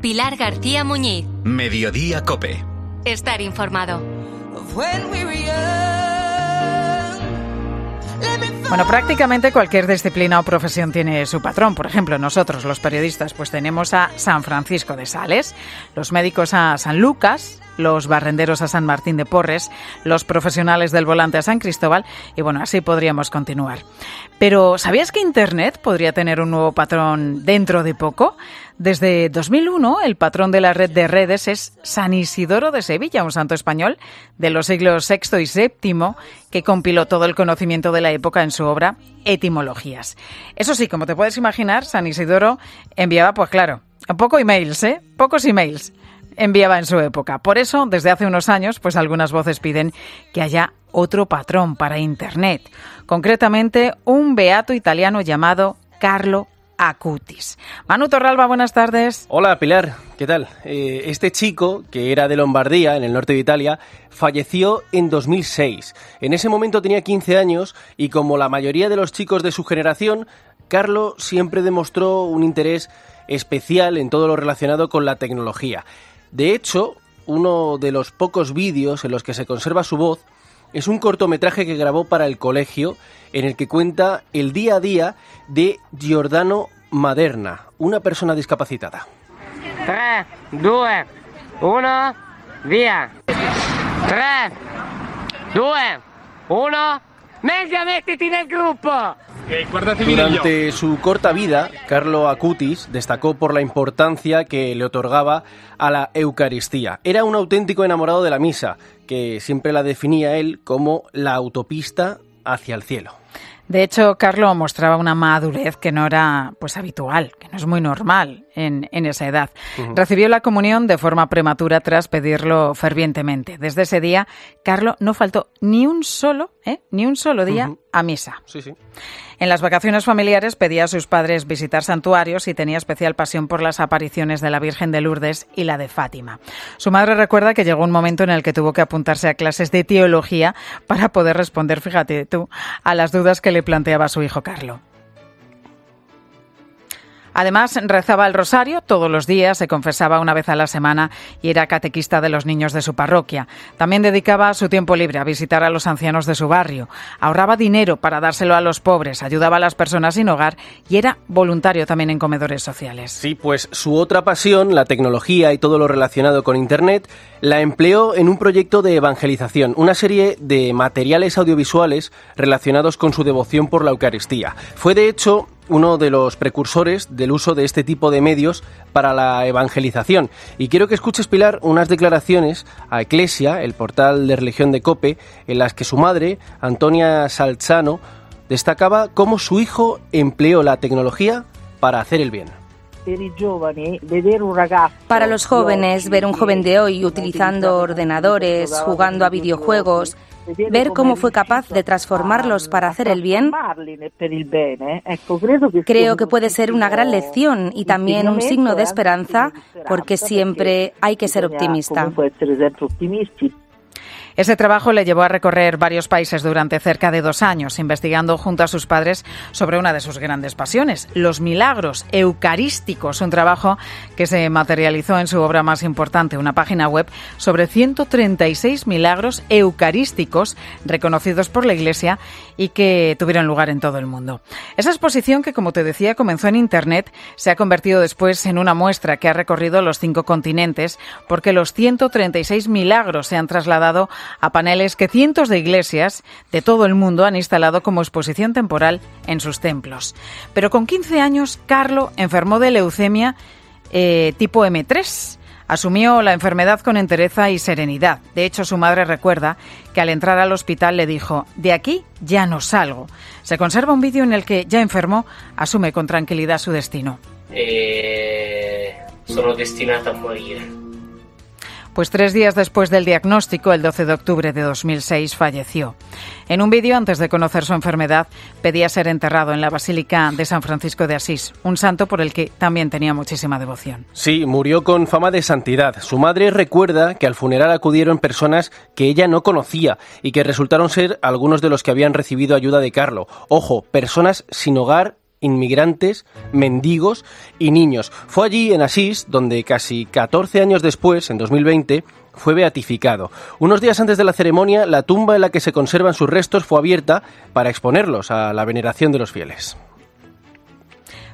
Pilar García Muñiz. Mediodía Cope. Estar informado. Bueno, prácticamente cualquier disciplina o profesión tiene su patrón. Por ejemplo, nosotros los periodistas pues tenemos a San Francisco de Sales, los médicos a San Lucas, los barrenderos a San Martín de Porres, los profesionales del volante a San Cristóbal y bueno, así podríamos continuar. Pero ¿sabías que Internet podría tener un nuevo patrón dentro de poco? Desde 2001, el patrón de la red de redes es San Isidoro de Sevilla, un santo español de los siglos VI y VII que compiló todo el conocimiento de la época en su obra Etimologías. Eso sí, como te puedes imaginar, San Isidoro enviaba, pues claro, poco emails, ¿eh? Pocos emails enviaba en su época. Por eso, desde hace unos años, pues algunas voces piden que haya otro patrón para Internet. Concretamente, un beato italiano llamado Carlo Acutis. Manu Torralba, buenas tardes. Hola Pilar, ¿qué tal? Eh, este chico, que era de Lombardía, en el norte de Italia, falleció en 2006. En ese momento tenía 15 años y como la mayoría de los chicos de su generación, Carlo siempre demostró un interés especial en todo lo relacionado con la tecnología. De hecho, uno de los pocos vídeos en los que se conserva su voz es un cortometraje que grabó para el colegio en el que cuenta el día a día de Giordano Maderna, una persona discapacitada. 3, 2, 1, via. 3, 2, 1, meglio mettiti nel gruppo. Durante su corta vida, Carlo Acutis destacó por la importancia que le otorgaba a la Eucaristía. Era un auténtico enamorado de la misa, que siempre la definía él como la autopista hacia el cielo. De hecho, Carlo mostraba una madurez que no era pues habitual, que no es muy normal en, esa edad. Recibió la comunión de forma prematura tras pedirlo fervientemente. Desde ese día, Carlo no faltó ni un solo, ¿eh? ni un solo día a misa. Sí, sí. En las vacaciones familiares pedía a sus padres visitar santuarios y tenía especial pasión por las apariciones de la Virgen de Lourdes y la de Fátima. Su madre recuerda que llegó un momento en el que tuvo que apuntarse a clases de teología para poder responder, fíjate tú, a las dudas que le planteaba su hijo Carlo. Además, rezaba el rosario todos los días, se confesaba una vez a la semana y era catequista de los niños de su parroquia. También dedicaba su tiempo libre a visitar a los ancianos de su barrio. Ahorraba dinero para dárselo a los pobres, ayudaba a las personas sin hogar y era voluntario también en comedores sociales. Sí, pues su otra pasión, la tecnología y todo lo relacionado con Internet, la empleó en un proyecto de evangelización, una serie de materiales audiovisuales relacionados con su devoción por la Eucaristía. Fue de hecho uno de los precursores del uso de este tipo de medios para la evangelización. Y quiero que escuches, Pilar, unas declaraciones a Eclesia, el portal de religión de Cope, en las que su madre, Antonia Salzano, destacaba cómo su hijo empleó la tecnología para hacer el bien. Para los jóvenes, ver un joven de hoy utilizando ordenadores, jugando a videojuegos, ver cómo fue capaz de transformarlos para hacer el bien, creo que puede ser una gran lección y también un signo de esperanza porque siempre hay que ser optimista. Ese trabajo le llevó a recorrer varios países durante cerca de dos años, investigando junto a sus padres sobre una de sus grandes pasiones, los milagros eucarísticos, un trabajo que se materializó en su obra más importante, una página web sobre 136 milagros eucarísticos reconocidos por la Iglesia y que tuvieron lugar en todo el mundo. Esa exposición, que como te decía comenzó en Internet, se ha convertido después en una muestra que ha recorrido los cinco continentes porque los 136 milagros se han trasladado a paneles que cientos de iglesias de todo el mundo han instalado como exposición temporal en sus templos. Pero con 15 años, Carlo enfermó de leucemia eh, tipo M3. Asumió la enfermedad con entereza y serenidad. De hecho, su madre recuerda que al entrar al hospital le dijo, de aquí ya no salgo. Se conserva un vídeo en el que, ya enfermo, asume con tranquilidad su destino. Eh, sono a morir. Pues tres días después del diagnóstico, el 12 de octubre de 2006, falleció. En un vídeo, antes de conocer su enfermedad, pedía ser enterrado en la Basílica de San Francisco de Asís, un santo por el que también tenía muchísima devoción. Sí, murió con fama de santidad. Su madre recuerda que al funeral acudieron personas que ella no conocía y que resultaron ser algunos de los que habían recibido ayuda de Carlo. Ojo, personas sin hogar inmigrantes, mendigos y niños. Fue allí, en Asís, donde casi 14 años después, en 2020, fue beatificado. Unos días antes de la ceremonia, la tumba en la que se conservan sus restos fue abierta para exponerlos a la veneración de los fieles.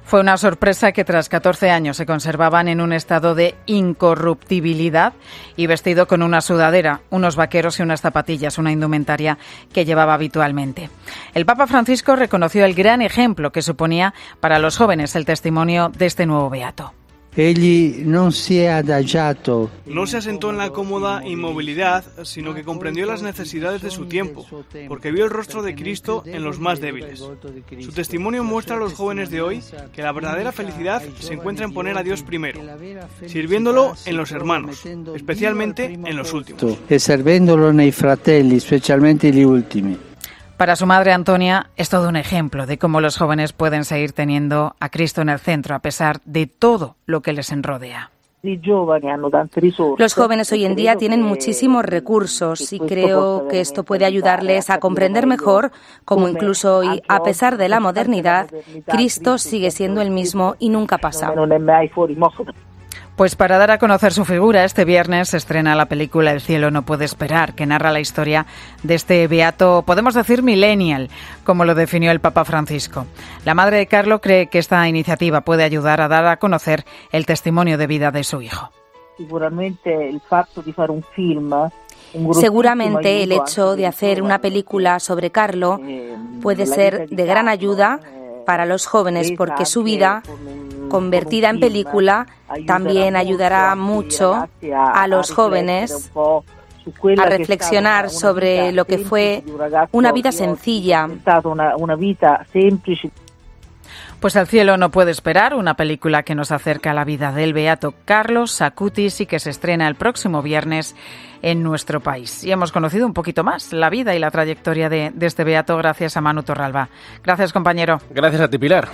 Fue una sorpresa que tras 14 años se conservaban en un estado de incorruptibilidad y vestido con una sudadera, unos vaqueros y unas zapatillas, una indumentaria que llevaba habitualmente. El Papa Francisco reconoció el gran ejemplo que suponía para los jóvenes el testimonio de este nuevo beato. No se asentó en la cómoda inmovilidad, sino que comprendió las necesidades de su tiempo, porque vio el rostro de Cristo en los más débiles. Su testimonio muestra a los jóvenes de hoy que la verdadera felicidad se encuentra en poner a Dios primero, sirviéndolo en los hermanos, especialmente en los últimos. Y sirviéndolo nei fratelli, especialmente los últimos. Para su madre Antonia es todo un ejemplo de cómo los jóvenes pueden seguir teniendo a Cristo en el centro a pesar de todo lo que les enrodea. Los jóvenes hoy en día tienen muchísimos recursos y creo que esto puede ayudarles a comprender mejor cómo incluso hoy, a pesar de la modernidad, Cristo sigue siendo el mismo y nunca pasa. Pues para dar a conocer su figura, este viernes se estrena la película El cielo no puede esperar, que narra la historia de este beato, podemos decir millennial, como lo definió el Papa Francisco. La madre de Carlo cree que esta iniciativa puede ayudar a dar a conocer el testimonio de vida de su hijo. Seguramente el hecho de hacer una película sobre Carlo puede ser de gran ayuda para los jóvenes porque su vida convertida en película también ayudará mucho a los jóvenes a reflexionar sobre lo que fue una vida sencilla. Pues el cielo no puede esperar, una película que nos acerca a la vida del beato Carlos Sacutis y que se estrena el próximo viernes en nuestro país. Y hemos conocido un poquito más la vida y la trayectoria de, de este beato gracias a Manu Torralba. Gracias, compañero. Gracias a ti, Pilar.